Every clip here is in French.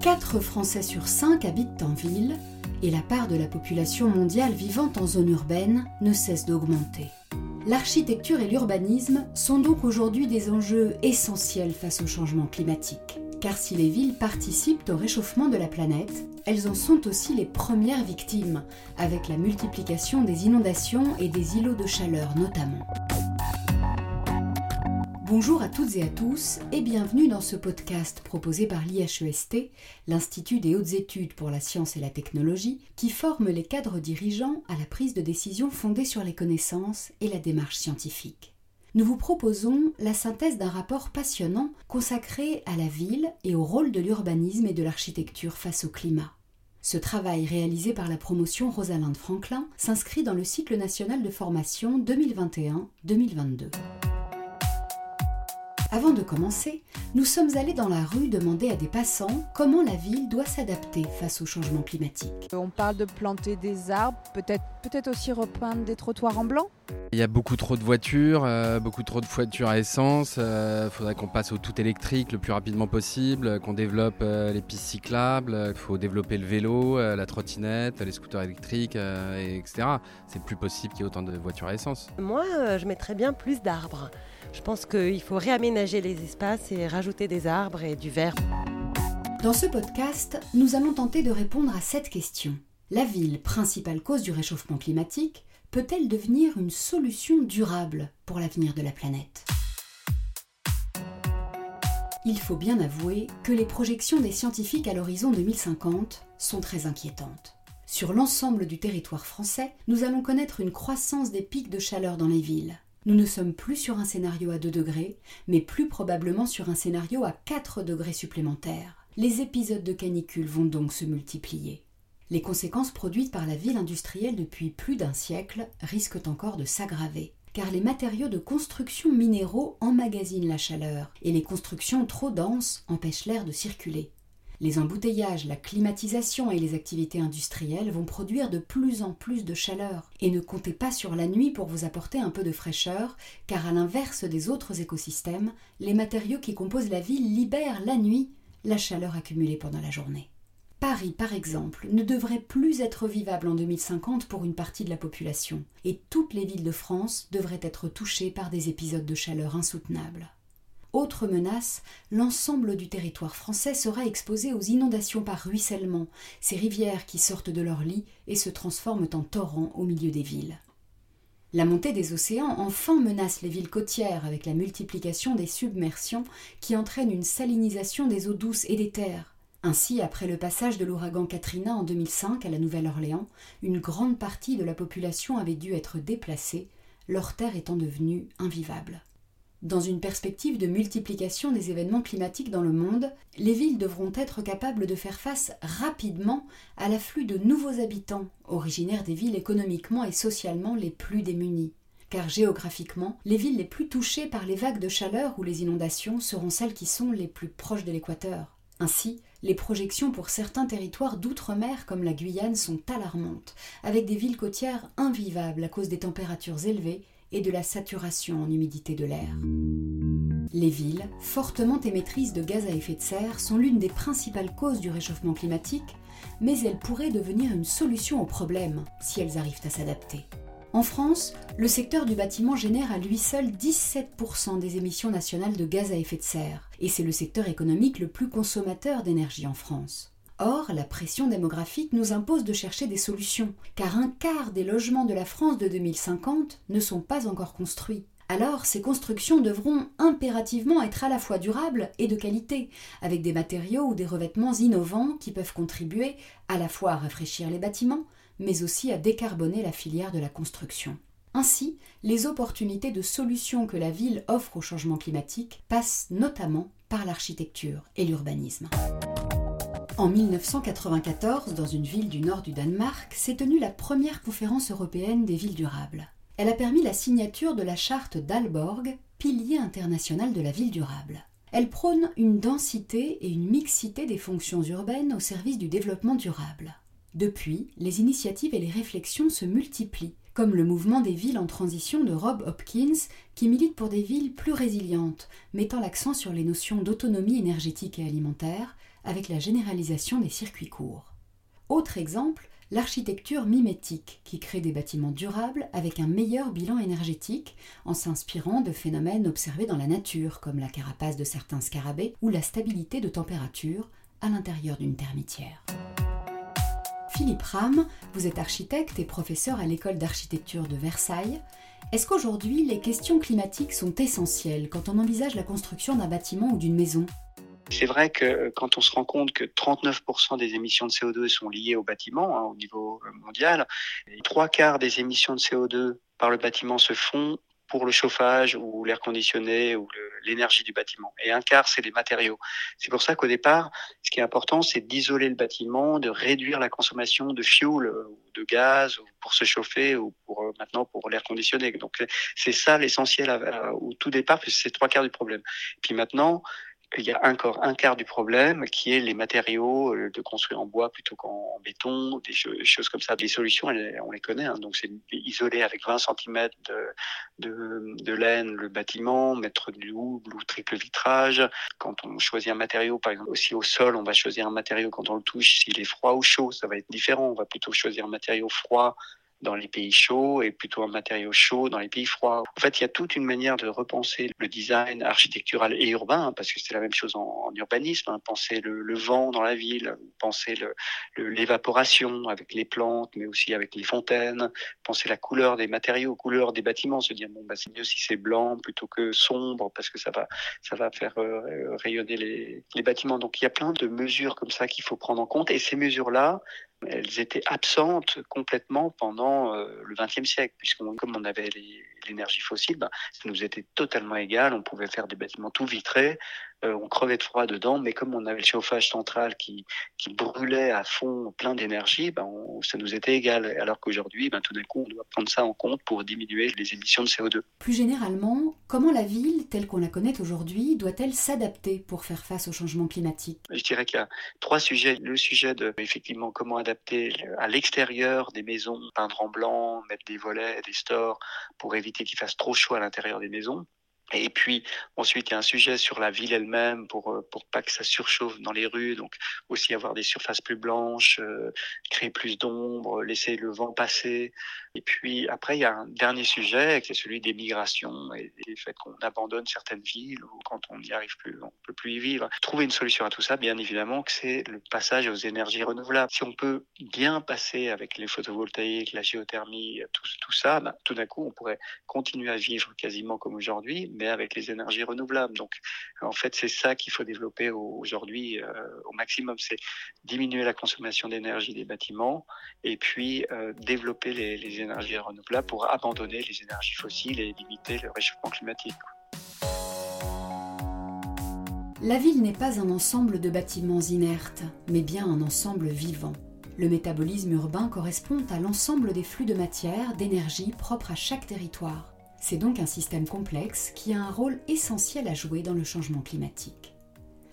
4 Français sur 5 habitent en ville et la part de la population mondiale vivant en zone urbaine ne cesse d'augmenter. L'architecture et l'urbanisme sont donc aujourd'hui des enjeux essentiels face au changement climatique. Car si les villes participent au réchauffement de la planète, elles en sont aussi les premières victimes, avec la multiplication des inondations et des îlots de chaleur notamment. Bonjour à toutes et à tous et bienvenue dans ce podcast proposé par l'IHEST, l'Institut des hautes études pour la science et la technologie, qui forme les cadres dirigeants à la prise de décision fondée sur les connaissances et la démarche scientifique. Nous vous proposons la synthèse d'un rapport passionnant consacré à la ville et au rôle de l'urbanisme et de l'architecture face au climat. Ce travail réalisé par la promotion Rosalind Franklin s'inscrit dans le cycle national de formation 2021-2022. Avant de commencer, nous sommes allés dans la rue demander à des passants comment la ville doit s'adapter face au changement climatique. On parle de planter des arbres, peut-être peut aussi repeindre des trottoirs en blanc? Il y a beaucoup trop de voitures, euh, beaucoup trop de voitures à essence. Il euh, faudrait qu'on passe au tout électrique le plus rapidement possible, qu'on développe euh, les pistes cyclables. Il faut développer le vélo, la trottinette, les scooters électriques, etc. C'est plus possible qu'il y ait autant de voitures à essence. Moi, je mettrais bien plus d'arbres. Je pense qu'il faut réaménager les espaces et rajouter des arbres et du verre. Dans ce podcast, nous allons tenter de répondre à cette question. La ville, principale cause du réchauffement climatique, peut-elle devenir une solution durable pour l'avenir de la planète? Il faut bien avouer que les projections des scientifiques à l'horizon 2050 sont très inquiétantes. Sur l'ensemble du territoire français, nous allons connaître une croissance des pics de chaleur dans les villes. Nous ne sommes plus sur un scénario à 2 degrés, mais plus probablement sur un scénario à 4 degrés supplémentaires. Les épisodes de canicule vont donc se multiplier. Les conséquences produites par la ville industrielle depuis plus d'un siècle risquent encore de s'aggraver, car les matériaux de construction minéraux emmagasinent la chaleur, et les constructions trop denses empêchent l'air de circuler. Les embouteillages, la climatisation et les activités industrielles vont produire de plus en plus de chaleur. Et ne comptez pas sur la nuit pour vous apporter un peu de fraîcheur, car à l'inverse des autres écosystèmes, les matériaux qui composent la ville libèrent la nuit la chaleur accumulée pendant la journée. Paris, par exemple, ne devrait plus être vivable en 2050 pour une partie de la population, et toutes les villes de France devraient être touchées par des épisodes de chaleur insoutenables. Autre menace, l'ensemble du territoire français sera exposé aux inondations par ruissellement, ces rivières qui sortent de leur lit et se transforment en torrents au milieu des villes. La montée des océans enfin menace les villes côtières avec la multiplication des submersions qui entraînent une salinisation des eaux douces et des terres. Ainsi, après le passage de l'ouragan Katrina en 2005 à la Nouvelle-Orléans, une grande partie de la population avait dû être déplacée, leurs terres étant devenues invivables. Dans une perspective de multiplication des événements climatiques dans le monde, les villes devront être capables de faire face rapidement à l'afflux de nouveaux habitants, originaires des villes économiquement et socialement les plus démunies. Car géographiquement, les villes les plus touchées par les vagues de chaleur ou les inondations seront celles qui sont les plus proches de l'équateur. Ainsi, les projections pour certains territoires d'outre-mer comme la Guyane sont alarmantes, avec des villes côtières invivables à cause des températures élevées et de la saturation en humidité de l'air. Les villes, fortement émettrices de gaz à effet de serre, sont l'une des principales causes du réchauffement climatique, mais elles pourraient devenir une solution au problème si elles arrivent à s'adapter. En France, le secteur du bâtiment génère à lui seul 17% des émissions nationales de gaz à effet de serre, et c'est le secteur économique le plus consommateur d'énergie en France. Or, la pression démographique nous impose de chercher des solutions, car un quart des logements de la France de 2050 ne sont pas encore construits. Alors, ces constructions devront impérativement être à la fois durables et de qualité, avec des matériaux ou des revêtements innovants qui peuvent contribuer à la fois à rafraîchir les bâtiments, mais aussi à décarboner la filière de la construction. Ainsi, les opportunités de solutions que la ville offre au changement climatique passent notamment par l'architecture et l'urbanisme. En 1994, dans une ville du nord du Danemark, s'est tenue la première conférence européenne des villes durables. Elle a permis la signature de la charte d'Alborg, pilier international de la ville durable. Elle prône une densité et une mixité des fonctions urbaines au service du développement durable. Depuis, les initiatives et les réflexions se multiplient, comme le mouvement des villes en transition de Rob Hopkins, qui milite pour des villes plus résilientes, mettant l'accent sur les notions d'autonomie énergétique et alimentaire, avec la généralisation des circuits courts. Autre exemple, l'architecture mimétique, qui crée des bâtiments durables avec un meilleur bilan énergétique en s'inspirant de phénomènes observés dans la nature, comme la carapace de certains scarabées ou la stabilité de température à l'intérieur d'une termitière. Philippe Ram, vous êtes architecte et professeur à l'école d'architecture de Versailles. Est-ce qu'aujourd'hui les questions climatiques sont essentielles quand on envisage la construction d'un bâtiment ou d'une maison? C'est vrai que quand on se rend compte que 39% des émissions de CO2 sont liées au bâtiment hein, au niveau mondial, trois quarts des émissions de CO2 par le bâtiment se font pour le chauffage ou l'air conditionné ou l'énergie du bâtiment. Et un quart, c'est les matériaux. C'est pour ça qu'au départ, ce qui est important, c'est d'isoler le bâtiment, de réduire la consommation de fuel ou de gaz pour se chauffer ou pour euh, maintenant pour l'air conditionné. Donc c'est ça l'essentiel au tout départ, puisque c'est trois quarts du problème. puis maintenant, il y a encore un quart du problème qui est les matériaux euh, de construire en bois plutôt qu'en béton, des choses comme ça. Les solutions, on les connaît. Hein. Donc, c'est isoler avec 20 cm de, de, de, laine le bâtiment, mettre du double ou triple vitrage. Quand on choisit un matériau, par exemple, aussi au sol, on va choisir un matériau quand on le touche, s'il est froid ou chaud, ça va être différent. On va plutôt choisir un matériau froid dans les pays chauds et plutôt un matériau chaud dans les pays froids. En fait, il y a toute une manière de repenser le design architectural et urbain, parce que c'est la même chose en, urbanisme, hein. penser le, vent dans la ville, penser l'évaporation avec les plantes, mais aussi avec les fontaines, penser la couleur des matériaux, couleur des bâtiments, se dire bon bah c'est mieux si c'est blanc plutôt que sombre parce que ça va ça va faire euh, rayonner les, les bâtiments. Donc il y a plein de mesures comme ça qu'il faut prendre en compte et ces mesures là elles étaient absentes complètement pendant euh, le XXe siècle, puisque comme on avait l'énergie fossile, ben, ça nous était totalement égal. On pouvait faire des bâtiments tout vitrés, euh, on crevait de froid dedans, mais comme on avait le chauffage central qui, qui brûlait à fond plein d'énergie, ben ça nous était égal. Alors qu'aujourd'hui, ben, tout d'un coup, on doit prendre ça en compte pour diminuer les émissions de CO2. Plus généralement, comment la ville, telle qu'on la connaît aujourd'hui, doit-elle s'adapter pour faire face au changement climatique? Je dirais qu'il y a trois sujets. Le sujet de, effectivement, comment adapter à l'extérieur des maisons, peindre en blanc, mettre des volets, des stores pour éviter qu'il fasse trop chaud à l'intérieur des maisons. Et puis ensuite, il y a un sujet sur la ville elle-même pour euh, pour pas que ça surchauffe dans les rues, donc aussi avoir des surfaces plus blanches, euh, créer plus d'ombre, laisser le vent passer. Et puis après, il y a un dernier sujet qui est celui des migrations et, le fait qu'on abandonne certaines villes ou quand on n'y arrive plus, on peut plus y vivre. Trouver une solution à tout ça, bien évidemment, que c'est le passage aux énergies renouvelables. Si on peut bien passer avec les photovoltaïques, la géothermie, tout, tout ça, bah, tout d'un coup, on pourrait continuer à vivre quasiment comme aujourd'hui mais avec les énergies renouvelables. Donc, en fait, c'est ça qu'il faut développer aujourd'hui euh, au maximum, c'est diminuer la consommation d'énergie des bâtiments et puis euh, développer les, les énergies renouvelables pour abandonner les énergies fossiles et limiter le réchauffement climatique. La ville n'est pas un ensemble de bâtiments inertes, mais bien un ensemble vivant. Le métabolisme urbain correspond à l'ensemble des flux de matière, d'énergie propres à chaque territoire. C'est donc un système complexe qui a un rôle essentiel à jouer dans le changement climatique.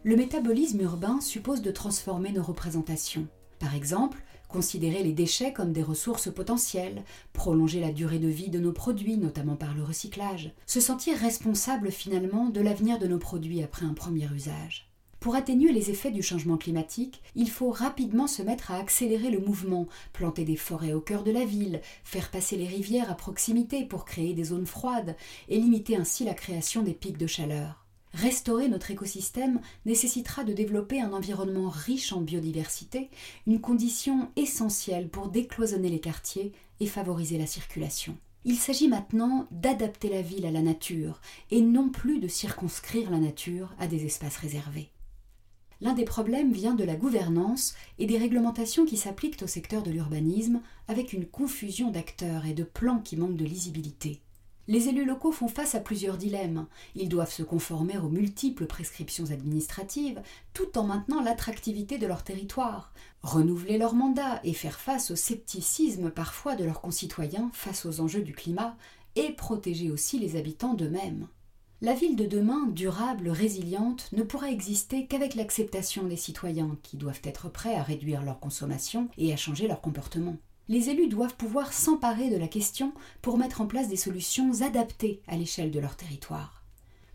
Le métabolisme urbain suppose de transformer nos représentations. Par exemple, considérer les déchets comme des ressources potentielles, prolonger la durée de vie de nos produits, notamment par le recyclage, se sentir responsable finalement de l'avenir de nos produits après un premier usage. Pour atténuer les effets du changement climatique, il faut rapidement se mettre à accélérer le mouvement, planter des forêts au cœur de la ville, faire passer les rivières à proximité pour créer des zones froides et limiter ainsi la création des pics de chaleur. Restaurer notre écosystème nécessitera de développer un environnement riche en biodiversité, une condition essentielle pour décloisonner les quartiers et favoriser la circulation. Il s'agit maintenant d'adapter la ville à la nature et non plus de circonscrire la nature à des espaces réservés. L'un des problèmes vient de la gouvernance et des réglementations qui s'appliquent au secteur de l'urbanisme, avec une confusion d'acteurs et de plans qui manquent de lisibilité. Les élus locaux font face à plusieurs dilemmes. Ils doivent se conformer aux multiples prescriptions administratives, tout en maintenant l'attractivité de leur territoire, renouveler leur mandat et faire face au scepticisme parfois de leurs concitoyens face aux enjeux du climat, et protéger aussi les habitants d'eux-mêmes. La ville de demain, durable, résiliente, ne pourra exister qu'avec l'acceptation des citoyens qui doivent être prêts à réduire leur consommation et à changer leur comportement. Les élus doivent pouvoir s'emparer de la question pour mettre en place des solutions adaptées à l'échelle de leur territoire.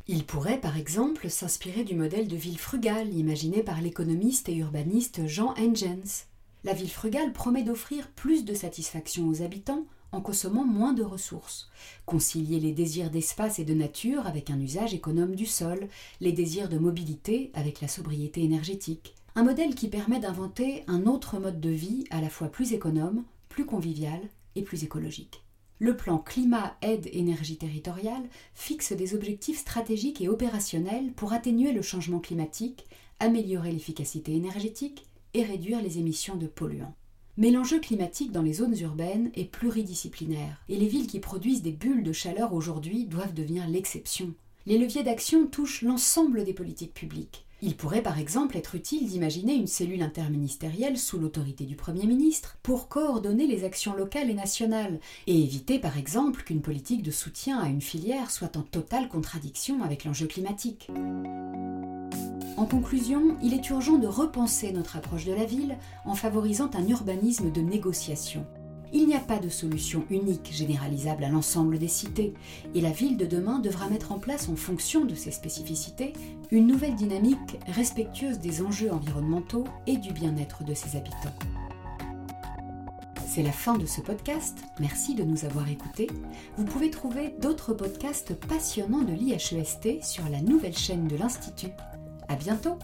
Il pourrait par exemple s'inspirer du modèle de ville frugale imaginé par l'économiste et urbaniste Jean Engens. La ville frugale promet d'offrir plus de satisfaction aux habitants en consommant moins de ressources, concilier les désirs d'espace et de nature avec un usage économe du sol, les désirs de mobilité avec la sobriété énergétique. Un modèle qui permet d'inventer un autre mode de vie à la fois plus économe, plus convivial et plus écologique. Le plan climat aide énergie territoriale fixe des objectifs stratégiques et opérationnels pour atténuer le changement climatique, améliorer l'efficacité énergétique et réduire les émissions de polluants. Mais l'enjeu climatique dans les zones urbaines est pluridisciplinaire, et les villes qui produisent des bulles de chaleur aujourd'hui doivent devenir l'exception. Les leviers d'action touchent l'ensemble des politiques publiques. Il pourrait par exemple être utile d'imaginer une cellule interministérielle sous l'autorité du Premier ministre pour coordonner les actions locales et nationales et éviter par exemple qu'une politique de soutien à une filière soit en totale contradiction avec l'enjeu climatique. En conclusion, il est urgent de repenser notre approche de la ville en favorisant un urbanisme de négociation. Il n'y a pas de solution unique généralisable à l'ensemble des cités, et la ville de demain devra mettre en place en fonction de ses spécificités une nouvelle dynamique respectueuse des enjeux environnementaux et du bien-être de ses habitants. C'est la fin de ce podcast, merci de nous avoir écoutés. Vous pouvez trouver d'autres podcasts passionnants de l'IHEST sur la nouvelle chaîne de l'Institut. À bientôt!